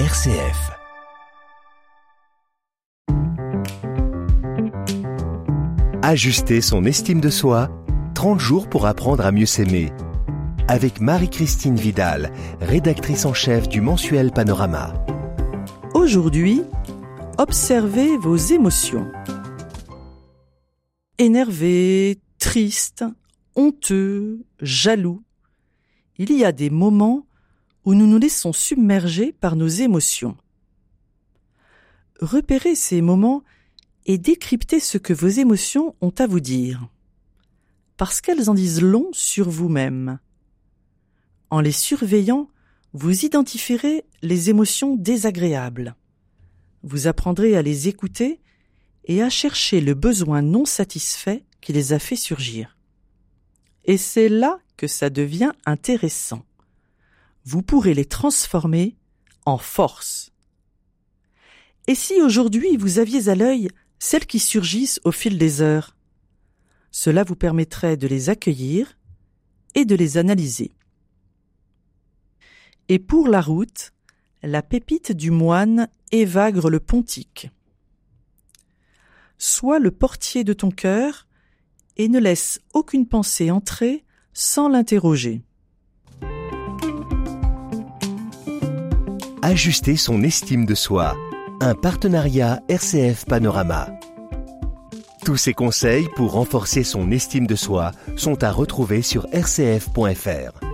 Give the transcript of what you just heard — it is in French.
RCF. Ajuster son estime de soi, 30 jours pour apprendre à mieux s'aimer. Avec Marie-Christine Vidal, rédactrice en chef du mensuel Panorama. Aujourd'hui, observez vos émotions. Énervé, triste, honteux, jaloux. Il y a des moments où nous nous laissons submerger par nos émotions. Repérez ces moments et décryptez ce que vos émotions ont à vous dire, parce qu'elles en disent long sur vous-même. En les surveillant, vous identifierez les émotions désagréables. Vous apprendrez à les écouter et à chercher le besoin non satisfait qui les a fait surgir. Et c'est là que ça devient intéressant. Vous pourrez les transformer en force. Et si aujourd'hui vous aviez à l'œil celles qui surgissent au fil des heures Cela vous permettrait de les accueillir et de les analyser. Et pour la route, la pépite du moine évagre le pontique. Sois le portier de ton cœur et ne laisse aucune pensée entrer sans l'interroger. Ajuster son estime de soi. Un partenariat RCF Panorama. Tous ces conseils pour renforcer son estime de soi sont à retrouver sur rcf.fr.